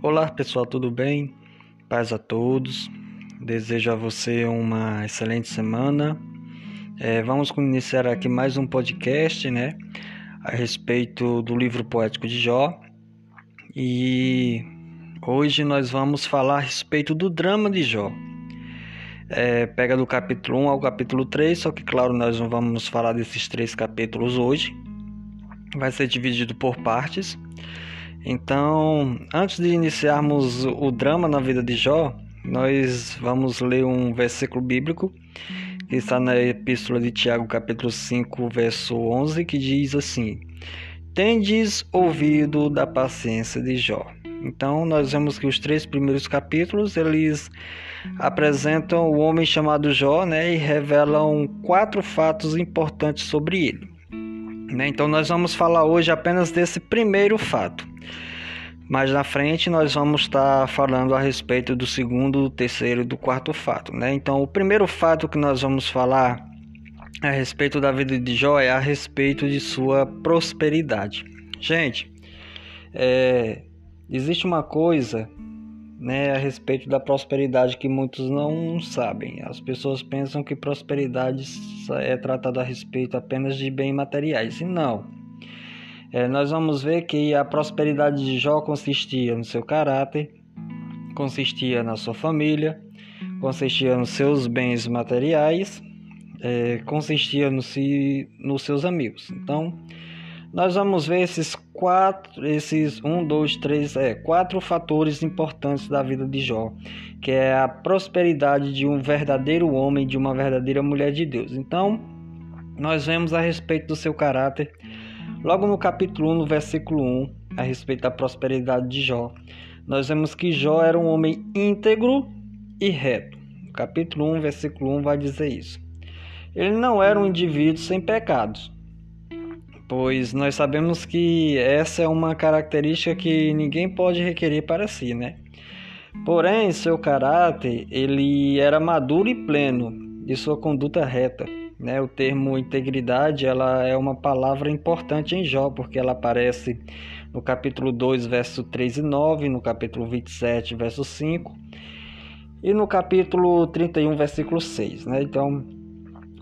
Olá pessoal, tudo bem? Paz a todos. Desejo a você uma excelente semana. É, vamos iniciar aqui mais um podcast, né? A respeito do livro poético de Jó. E hoje nós vamos falar a respeito do drama de Jó. É, pega do capítulo 1 ao capítulo 3, só que claro, nós não vamos falar desses três capítulos hoje. Vai ser dividido por partes. Então, antes de iniciarmos o drama na vida de Jó, nós vamos ler um versículo bíblico que está na Epístola de Tiago, capítulo 5, verso 11, que diz assim: Tendes ouvido da paciência de Jó. Então, nós vemos que os três primeiros capítulos eles apresentam o homem chamado Jó, né, e revelam quatro fatos importantes sobre ele. Né? Então, nós vamos falar hoje apenas desse primeiro fato. Mais na frente nós vamos estar falando a respeito do segundo, do terceiro e do quarto fato, né? Então, o primeiro fato que nós vamos falar a respeito da vida de Jó é a respeito de sua prosperidade. Gente, é, existe uma coisa né, a respeito da prosperidade que muitos não sabem. As pessoas pensam que prosperidade é tratada a respeito apenas de bens materiais, e não. É, nós vamos ver que a prosperidade de Jó consistia no seu caráter, consistia na sua família, consistia nos seus bens materiais, é, consistia no si, nos seus amigos. Então, nós vamos ver esses quatro, esses um, dois, três, é, quatro fatores importantes da vida de Jó, que é a prosperidade de um verdadeiro homem, de uma verdadeira mulher de Deus. Então, nós vemos a respeito do seu caráter Logo no capítulo 1, no versículo 1, a respeito da prosperidade de Jó, nós vemos que Jó era um homem íntegro e reto. Capítulo 1, versículo 1 vai dizer isso. Ele não era um indivíduo sem pecados, pois nós sabemos que essa é uma característica que ninguém pode requerer para si, né? Porém, seu caráter, ele era maduro e pleno, e sua conduta reta. Né? O termo integridade ela é uma palavra importante em Jó, porque ela aparece no capítulo 2, verso 3 e 9, no capítulo 27, verso 5, e no capítulo 31, versículo 6. Né? Então,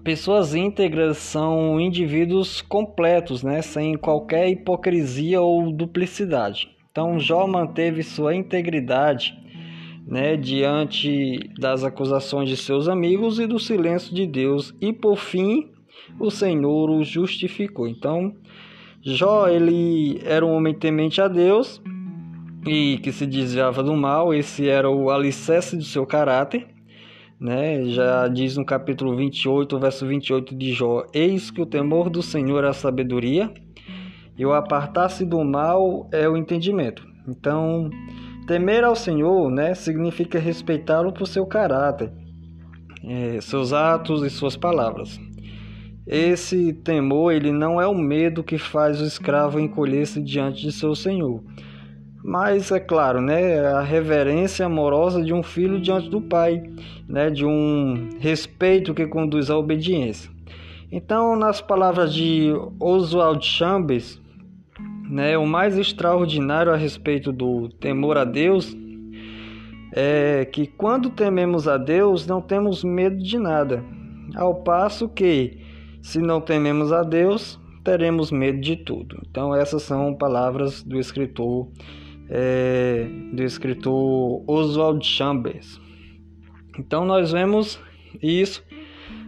pessoas íntegras são indivíduos completos, né? sem qualquer hipocrisia ou duplicidade. Então, Jó manteve sua integridade né, diante das acusações de seus amigos e do silêncio de Deus, e por fim o Senhor o justificou. Então, Jó ele era um homem temente a Deus e que se desviava do mal, esse era o alicerce do seu caráter. Né? Já diz no capítulo 28, verso 28 de Jó: Eis que o temor do Senhor é a sabedoria, e o apartar-se do mal é o entendimento. Então, Temer ao Senhor né, significa respeitá-lo por seu caráter, é, seus atos e suas palavras. Esse temor ele não é o medo que faz o escravo encolher-se diante de seu senhor, mas é claro, né, a reverência amorosa de um filho diante do pai, né, de um respeito que conduz à obediência. Então, nas palavras de Oswald Chambers, né, o mais extraordinário a respeito do temor a Deus é que quando tememos a Deus não temos medo de nada, ao passo que se não tememos a Deus teremos medo de tudo. Então essas são palavras do escritor é, do escritor Oswald Chambers. Então nós vemos isso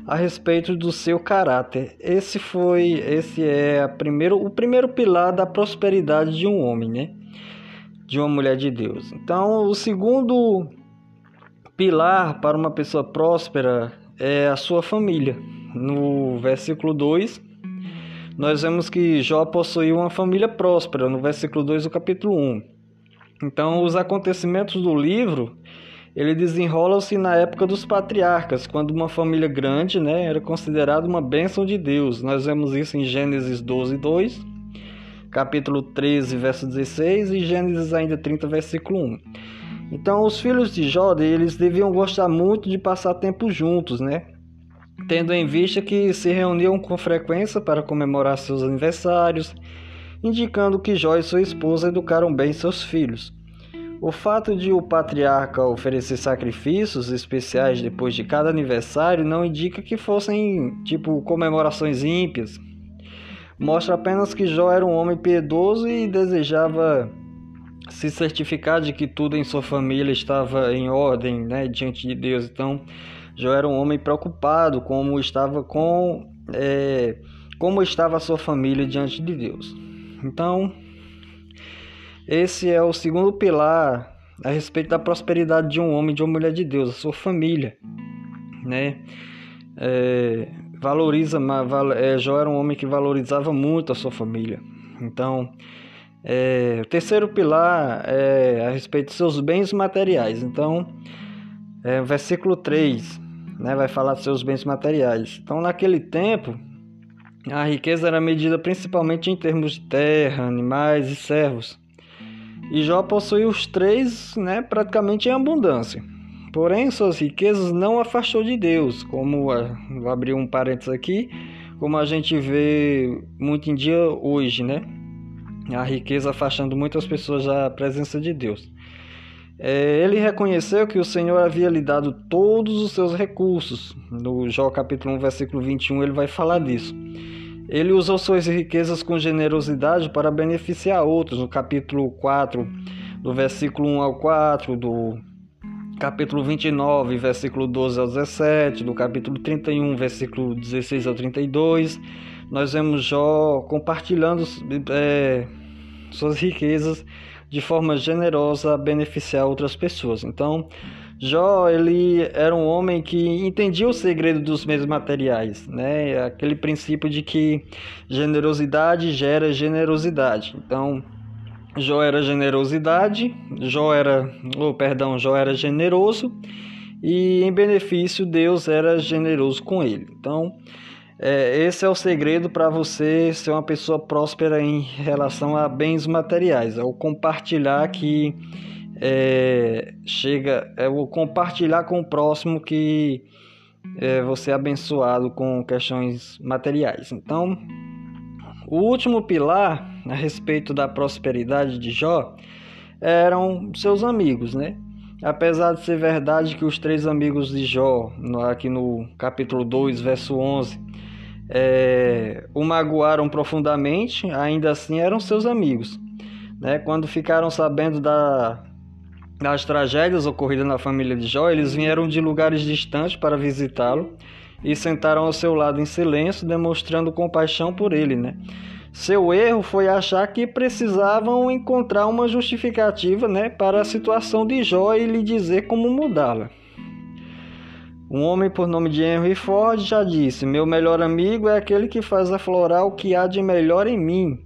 a respeito do seu caráter. Esse foi, esse é primeiro, o primeiro pilar da prosperidade de um homem, né? De uma mulher de Deus. Então, o segundo pilar para uma pessoa próspera é a sua família. No versículo 2, nós vemos que Jó possuía uma família próspera, no versículo 2 do capítulo 1. Então, os acontecimentos do livro ele desenrola-se na época dos patriarcas, quando uma família grande né, era considerada uma bênção de Deus. Nós vemos isso em Gênesis 12, 2, capítulo 13, verso 16 e Gênesis ainda 30, versículo 1. Então, os filhos de Jó, eles deviam gostar muito de passar tempo juntos, né? Tendo em vista que se reuniam com frequência para comemorar seus aniversários, indicando que Jó e sua esposa educaram bem seus filhos. O fato de o patriarca oferecer sacrifícios especiais depois de cada aniversário não indica que fossem tipo comemorações ímpias. Mostra apenas que Jó era um homem piedoso e desejava se certificar de que tudo em sua família estava em ordem, né, diante de Deus. Então, Jó era um homem preocupado como estava com é, como estava a sua família diante de Deus. Então, esse é o segundo pilar a respeito da prosperidade de um homem, de uma mulher de Deus, a sua família, né? É, valoriza, é, Jó era um homem que valorizava muito a sua família. Então, é, o terceiro pilar é a respeito de seus bens materiais. Então, é, versículo 3 né, vai falar de seus bens materiais. Então, naquele tempo, a riqueza era medida principalmente em termos de terra, animais e servos. E Jó possui os três né, praticamente em abundância. Porém, suas riquezas não afastou de Deus, como vou abrir um parênteses aqui, como a gente vê muito em dia hoje, né? A riqueza afastando muitas pessoas da presença de Deus. É, ele reconheceu que o Senhor havia lhe dado todos os seus recursos. No Jó capítulo 1, versículo 21, ele vai falar disso. Ele usou suas riquezas com generosidade para beneficiar outros. No capítulo 4, do versículo 1 ao 4, do capítulo 29, versículo 12 ao 17, do capítulo 31, versículo 16 ao 32, nós vemos Jó compartilhando é, suas riquezas de forma generosa a beneficiar outras pessoas. Então, Jó, ele era um homem que entendia o segredo dos meios materiais, né? Aquele princípio de que generosidade gera generosidade. Então, Jó era generosidade, Jó era, oh, perdão, Jó era generoso e em benefício Deus era generoso com ele. Então, é, esse é o segredo para você ser uma pessoa próspera em relação a bens materiais, é o compartilhar que é, chega, é o compartilhar com o próximo que é, você é abençoado com questões materiais. Então, o último pilar a respeito da prosperidade de Jó eram seus amigos, né? Apesar de ser verdade que os três amigos de Jó, aqui no capítulo 2, verso 11, é, o magoaram profundamente, ainda assim eram seus amigos. Né? Quando ficaram sabendo da, das tragédias ocorridas na família de Jó, eles vieram de lugares distantes para visitá-lo e sentaram ao seu lado em silêncio, demonstrando compaixão por ele, né? Seu erro foi achar que precisavam encontrar uma justificativa, né, para a situação de Jó e lhe dizer como mudá-la. Um homem por nome de Henry Ford já disse: "Meu melhor amigo é aquele que faz aflorar o que há de melhor em mim,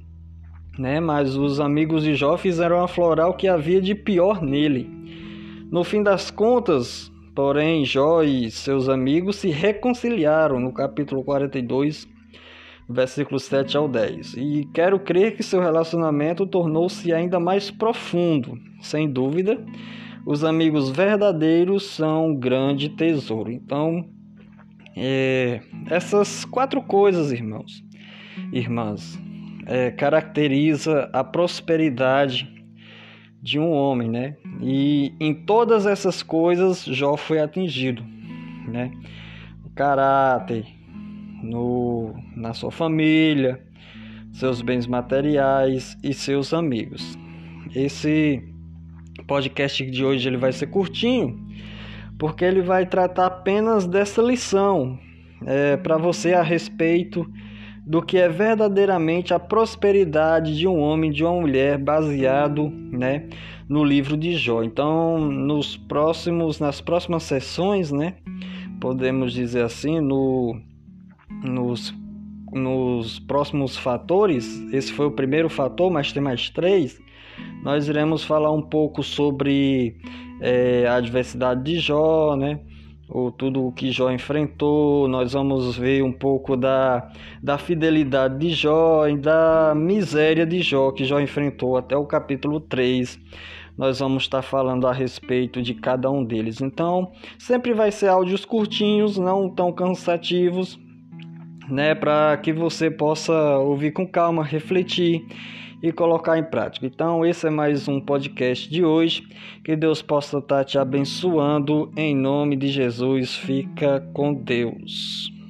né? Mas os amigos de Jó fizeram aflorar o que havia de pior nele. No fim das contas, porém, Jó e seus amigos se reconciliaram no capítulo 42, versículos 7 ao 10. E quero crer que seu relacionamento tornou-se ainda mais profundo. Sem dúvida, os amigos verdadeiros são um grande tesouro. Então, é, essas quatro coisas, irmãos, irmãs, é, caracteriza a prosperidade de um homem, né? E em todas essas coisas Jó foi atingido, né? O caráter, no, na sua família, seus bens materiais e seus amigos. Esse podcast de hoje ele vai ser curtinho, porque ele vai tratar apenas dessa lição é, para você a respeito do que é verdadeiramente a prosperidade de um homem de uma mulher baseado, né, no livro de Jó. Então, nos próximos nas próximas sessões, né, podemos dizer assim, no nos nos próximos fatores, esse foi o primeiro fator, mas tem mais três. Nós iremos falar um pouco sobre é, a adversidade de Jó, né? Ou tudo o que Jó enfrentou, nós vamos ver um pouco da, da fidelidade de Jó e da miséria de Jó que Jó enfrentou até o capítulo 3. Nós vamos estar falando a respeito de cada um deles. Então, sempre vai ser áudios curtinhos, não tão cansativos. né, para que você possa ouvir com calma, refletir e colocar em prática. Então, esse é mais um podcast de hoje. Que Deus possa estar te abençoando em nome de Jesus. Fica com Deus.